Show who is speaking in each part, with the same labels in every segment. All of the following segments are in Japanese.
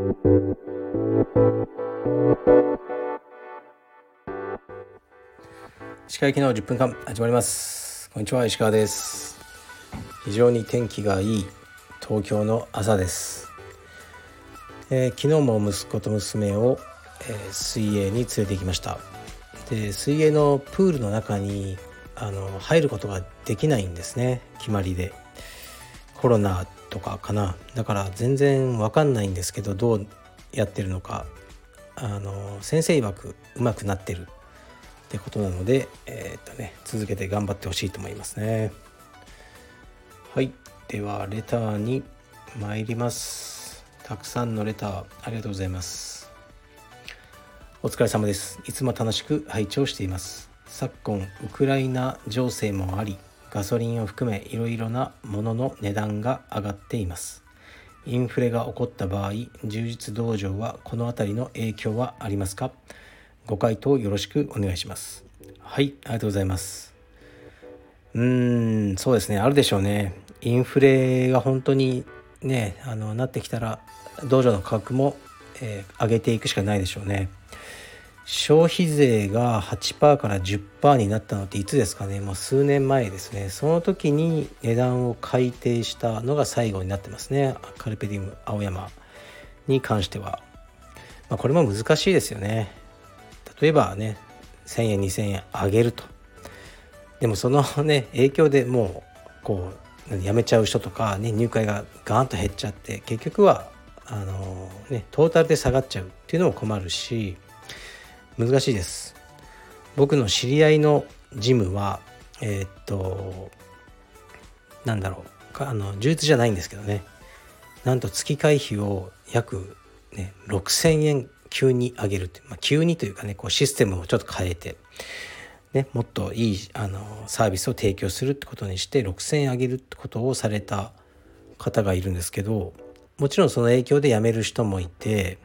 Speaker 1: 歯科行きの10分間始まります。こんにちは石川です。非常に天気がいい東京の朝です、えー、昨日も息子と娘を、えー、水泳に連れて行きました。で水泳のプールの中にあの入ることができないんですね。決まりで。コロナとかかな。だから全然わかんないんですけどどうやってるのか。あの先生曰くうまくなってる。ってことなので、えー、っとね、続けて頑張ってほしいと思いますね。はい。ではレターに参ります。たくさんのレターありがとうございます。お疲れ様です。いつも楽しく拝聴しています。昨今ウクライナ情勢もありガソリンを含めいろいろなものの値段が上がっています。インフレが起こった場合充実道場はこの辺りの影響はありますか？ご回答よろしくお願いします。はいありがとうございます。うーんそうですね。あるでしょうね。インフレが本当にねあのなってきたら道場の価格も、えー、上げていくしかないでしょうね。消費税が8%から10%になったのっていつですかね？もう数年前ですね。その時に値段を改定したのが最後になってますね。カルペディウム青山に関しては、まあ、これも難しいですよね。例えばね1,000円2,000円上げると。でもそのね影響でもうこう辞めちゃう人とか、ね、入会がガーンと減っちゃって結局はあのねトータルで下がっちゃうっていうのも困るし難しいです。僕の知り合いのジムはえー、っとなんだろう。あの充実じゃないんですけどね。なんと月会費を約、ね、6,000円急に上げるって、まあ、急にというかねこうシステムをちょっと変えて、ね、もっといいあのサービスを提供するってことにして6,000円上げるってことをされた方がいるんですけどもちろんその影響で辞める人もいて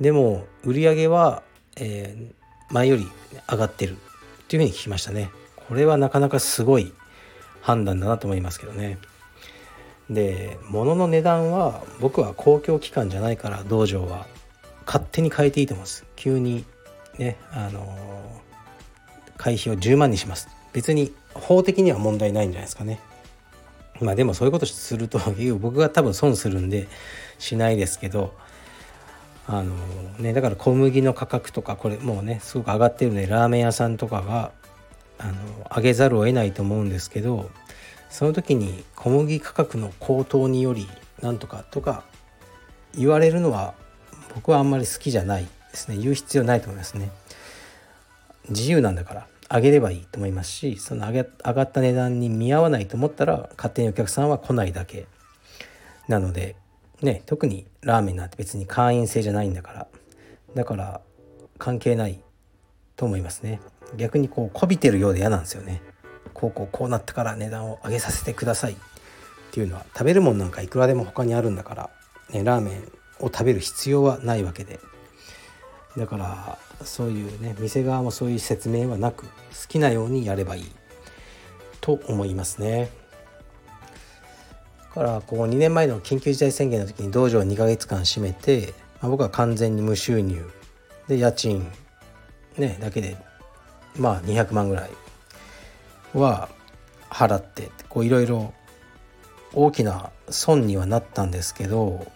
Speaker 1: でも売り上げは、えー、前より上がってるっていうふうに聞きましたね。これはなかなかすごい判断だなと思いますけどね。で物の値段は僕は公共機関じゃないから道場は勝手に変えていいと思います急にねあの会費を10万にします別に法的には問題ないんじゃないですかねまあでもそういうことすると僕が多分損するんでしないですけどあのねだから小麦の価格とかこれもうねすごく上がってるのでラーメン屋さんとかがあの上げざるを得ないと思うんですけどその時に小麦価格の高騰によりなんとかとか言われるのは僕はあんまり好きじゃないですね。言う必要ないと思いますね。自由なんだから上げればいいと思いますしその上げ上がった値段に見合わないと思ったら勝手にお客さんは来ないだけなのでね特にラーメンなんて別に会員制じゃないんだから。だから関係ないと思いますね。逆にこうこびてるようで嫌なんですよね。こうこうこうなったから値段を上げさせてくださいっていうのは食べるもんなんかいくらでも他にあるんだから、ね、ラーメンを食べる必要はないわけで。だからそういうね店側もそういう説明はなく好きなようにやればいいと思いますね。からこう2年前の緊急事態宣言の時に道場を2ヶ月間閉めて、まあ、僕は完全に無収入。で家賃ねだけでまあ200万ぐらいは払ってこういろいろ大きな損にはなったんですけど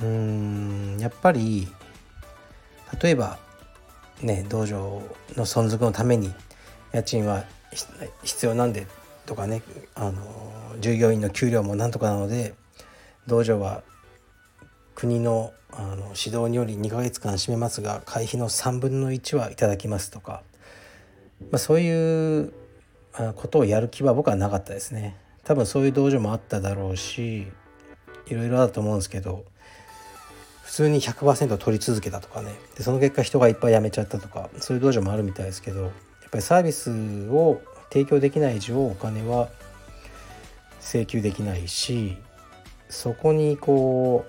Speaker 1: うんやっぱり例えばね道場の存続のために家賃は必要なんでとかねあの従業員の給料もなんとかなので道場は国のあの指導により2ヶ月間閉めますが会費の3分の1はいただきますとか、まあ、そういうことをやる気は僕はなかったですね。多分そういう道場もあっただろうしいろいろだと思うんですけど普通に100%取り続けたとかね。でその結果人がいっぱい辞めちゃったとかそういう道場もあるみたいですけどやっぱりサービスを提供できない以上お金は請求できないしそこにこ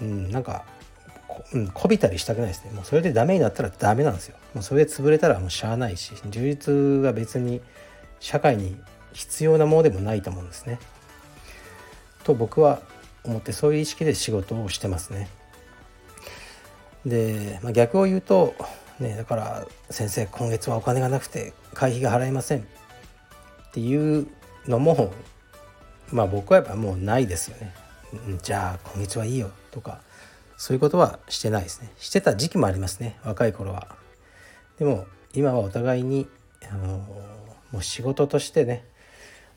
Speaker 1: う、うん、なんかこ,、うん、こびたりしたくないですね。もうそれでダメになったらダメなんですよ。もうそれで潰れたらもうしゃあないし充実が別に社会に必要なものでもないと思うんですね。と僕は思ってそういう意識で仕事をしてますね。で、まあ、逆を言うと、ね、だから「先生今月はお金がなくて会費が払えません」っていうのもまあ僕はやっぱもうないですよね。じゃあ今月はいいよとかそういうことはしてないですね。してた時期もありますね若い頃は。でも今はお互いにあのもう仕事としてね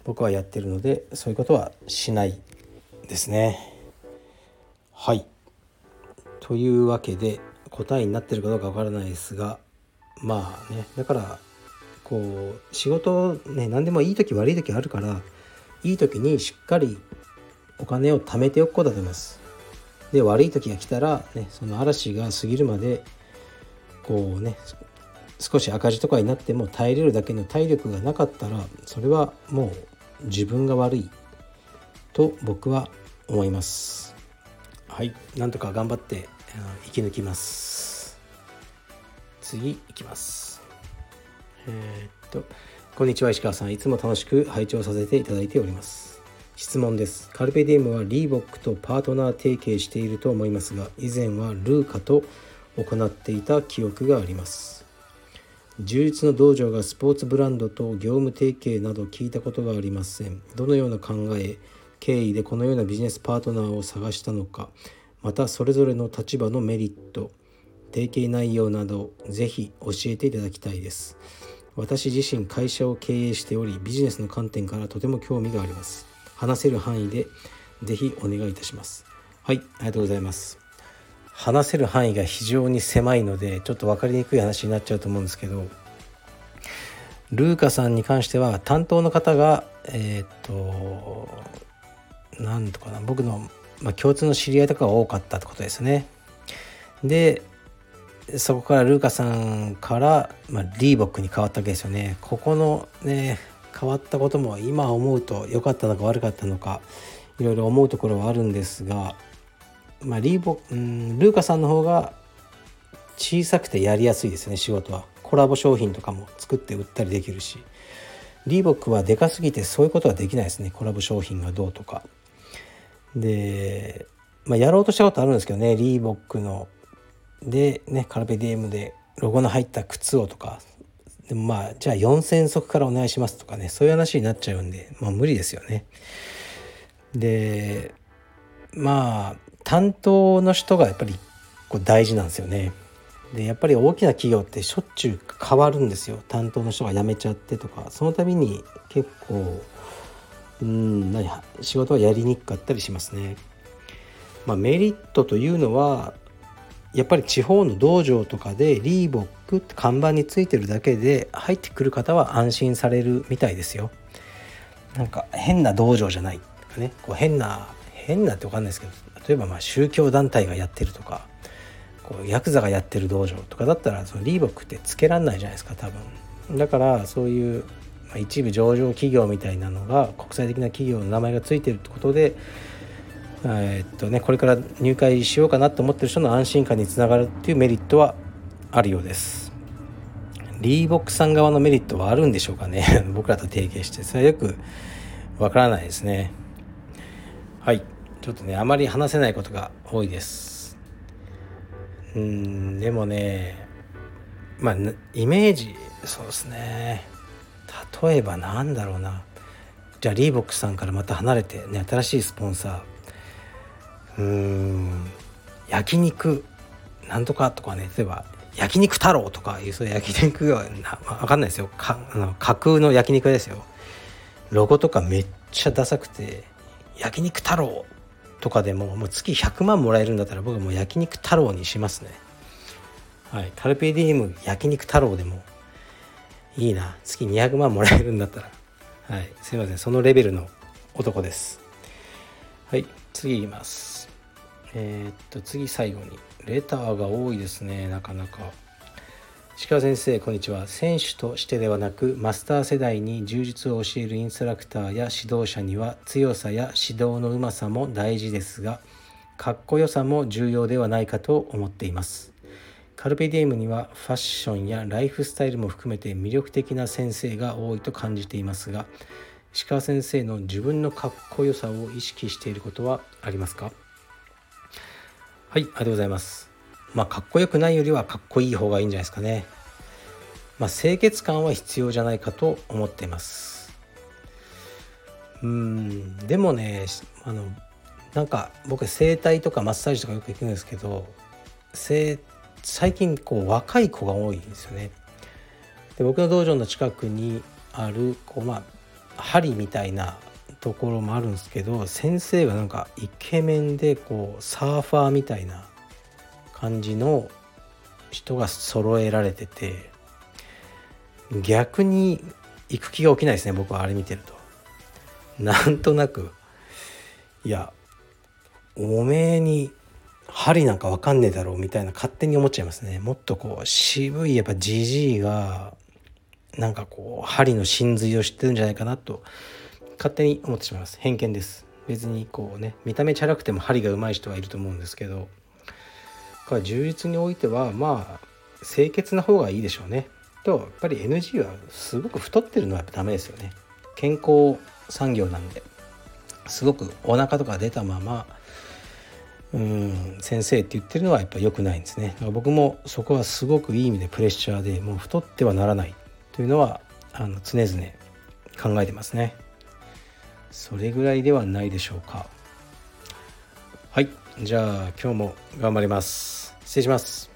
Speaker 1: 僕はやってるのでそういうことはしないですね。はいというわけで答えになってるかどうかわからないですがまあねだからこう仕事ね何でもいい時悪い時あるからいい時にしっかりお金を貯めておくことだと思います。で悪い時が来たら、ね、その嵐が過ぎるまでこうね少し赤字とかになっても耐えれるだけの体力がなかったらそれはもう自分が悪いと僕は思います。はいなんとか頑張って生き抜きます。次いきます。えー、っとこんにちは石川さん。いつも楽しく拝聴させていただいております。質問です。カルペディウムはリーボックとパートナー提携していると思いますが以前はルーカと行っていた記憶があります。充実の道場がスポーツブランドと業務提携など聞いたことがありません。どのような考え経緯でこのようなビジネスパートナーを探したのかまたそれぞれの立場のメリット提携内容などぜひ教えていただきたいです。私自身会社を経営しておりビジネスの観点からとても興味があります。話せる範囲でぜひお願いいたします。はいありがとうございます。話せる範囲が非常に狭いのでちょっと分かりにくい話になっちゃうと思うんですけどルーカさんに関しては担当の方がえっ、と何とかな僕の、まあ、共通の知り合いとかが多かったってことですね。でそこからルーカさんから、まあ、リーボックに変わったわけですよね。ここのね変わったことも今思うと良かったのか悪かったのかいろいろ思うところはあるんですがまあ、リーボうんルーカさんの方が小さくてやりやすいですね仕事は。コラボ商品とかも作って売ったりできるし。リーボックはでかすぎてそういうことはできないですね。コラボ商品がどうとか。で、まあ、やろうとしたことあるんですけどねリーボックのでねカルペディエムでロゴの入った靴をとかでもまあじゃあ4,000足からお願いしますとかねそういう話になっちゃうんでまあ無理ですよねでまあ担当の人がやっぱりこう大事なんですよね。でやっぱり大きな企業ってしょっちゅう変わるんですよ担当の人が辞めちゃってとかその度に結構うん何仕事はやりにくかったりしますね。まあ、メリットというのはやっぱり地方の道場とかでリーボックって看板についてるだけで入ってくる方は安心されるみたいですよ。なんか変な道場じゃないとかねこう変な変なって分かんないですけど例えばまあ宗教団体がやってるとかこうヤクザがやってる道場とかだったらそのリーボックってつけらんないじゃないですか多分だからそういう、一部上場企業みたいなのが国際的な企業の名前がついてるってことでえー、っとねこれから入会しようかなと思ってる人の安心感につながるっていうメリットはあるようです。リーボックさん側のメリットはあるんでしょうかね。僕らと提携してそれはよくわからないですね。はい。ちょっとねあまり話せないことが多いです。うんでもねまあイメージそうですね。例えばなんだろうな。じゃあリーボックさんからまた離れてね新しいスポンサーうん。焼肉なんとかとかね例えば焼肉太郎とかいうそういう焼肉が分かんないですよ。かあの架空の焼肉ですよ。ロゴとかめっちゃダサくて焼肉太郎とかでももう月100万もらえるんだったら僕はもう焼肉太郎にしますね。はい。カルペディウム焼肉太郎でもいいな。月200万もらえるんだったら。はい。すいません。そのレベルの男です。はい。次いきます。えー、っと次最後にレターが多いですね。なかなか。石川先生こんにちは。選手としてではなくマスター世代に充実を教えるインストラクターや指導者には強さや指導のうまさも大事ですがかっこよさも重要ではないかと思っています。カルペディエムにはファッションやライフスタイルも含めて魅力的な先生が多いと感じていますが石川先生の自分のかっこよさを意識していることはありますか？はいありがとうございます。まあかっこよくないよりはかっこいい方がいいんじゃないですかね。まあ清潔感は必要じゃないかと思っています。うんでもねあのなんか僕整体とかマッサージとかよく行くんですけど最近こう若い子が多いんですよね。で僕の道場の近くにあるこうまあ針みたいなところもあるんですけど先生がなんかイケメンでこうサーファーみたいな感じの人が揃えられてて逆に行く気が起きないですね僕はあれ見てると。なんとなくいやおめえに針なんかわかんねえだろうみたいな勝手に思っちゃいますねもっとこう渋いやっぱじじいがなんかこう針の真髄を知ってるんじゃないかなと勝手に思ってしまいます。偏見です。別にこうね見た目チャラくても針が上手い人はいると思うんですけど充実においてはまあ清潔な方がいいでしょうね。とやっぱり NG はすごく太ってるのはやっぱダメですよね。健康産業なんで。すごくお腹とか出たままうん先生って言ってるのはやっぱ良くないんですね。だから僕もそこはすごくいい意味でプレッシャーでもう太ってはならないというのはあの常々考えてますね。それぐらいではないでしょうか。はい。じゃあ今日も頑張ります。失礼します。